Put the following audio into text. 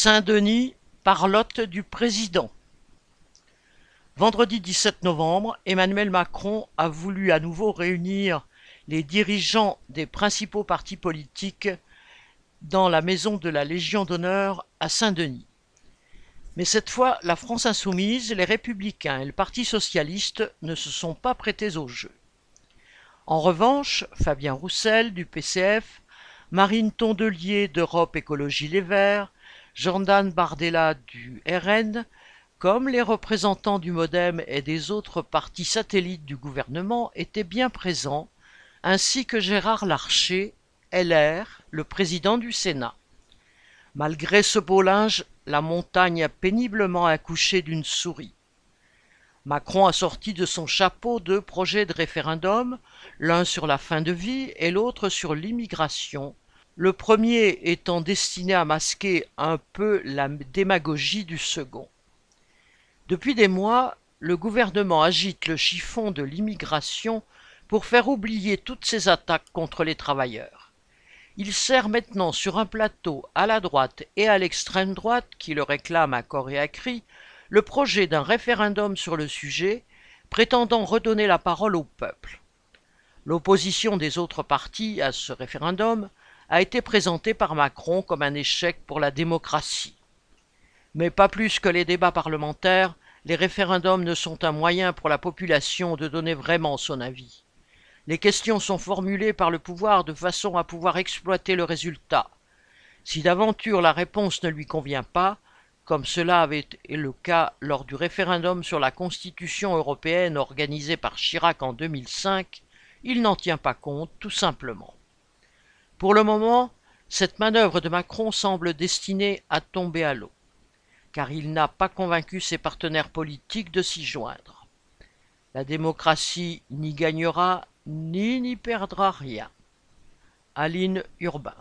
Saint-Denis, parlotte du président. Vendredi 17 novembre, Emmanuel Macron a voulu à nouveau réunir les dirigeants des principaux partis politiques dans la maison de la Légion d'honneur à Saint-Denis. Mais cette fois, la France insoumise, les républicains et le Parti socialiste ne se sont pas prêtés au jeu. En revanche, Fabien Roussel du PCF, Marine Tondelier d'Europe Écologie Les Verts, Jordan Bardella du RN, comme les représentants du Modem et des autres partis satellites du gouvernement étaient bien présents, ainsi que Gérard Larcher, LR, le président du Sénat. Malgré ce beau linge, la montagne a péniblement accouché d'une souris. Macron a sorti de son chapeau deux projets de référendum, l'un sur la fin de vie et l'autre sur l'immigration, le premier étant destiné à masquer un peu la démagogie du second. Depuis des mois, le gouvernement agite le chiffon de l'immigration pour faire oublier toutes ses attaques contre les travailleurs. Il sert maintenant sur un plateau à la droite et à l'extrême droite, qui le réclament à corps et à cri, le projet d'un référendum sur le sujet, prétendant redonner la parole au peuple. L'opposition des autres partis à ce référendum a été présentée par Macron comme un échec pour la démocratie. Mais pas plus que les débats parlementaires, les référendums ne sont un moyen pour la population de donner vraiment son avis. Les questions sont formulées par le pouvoir de façon à pouvoir exploiter le résultat. Si d'aventure la réponse ne lui convient pas, comme cela avait été le cas lors du référendum sur la Constitution européenne organisé par Chirac en 2005, il n'en tient pas compte, tout simplement. Pour le moment, cette manœuvre de Macron semble destinée à tomber à l'eau, car il n'a pas convaincu ses partenaires politiques de s'y joindre. La démocratie n'y gagnera ni n'y perdra rien. Aline Urbain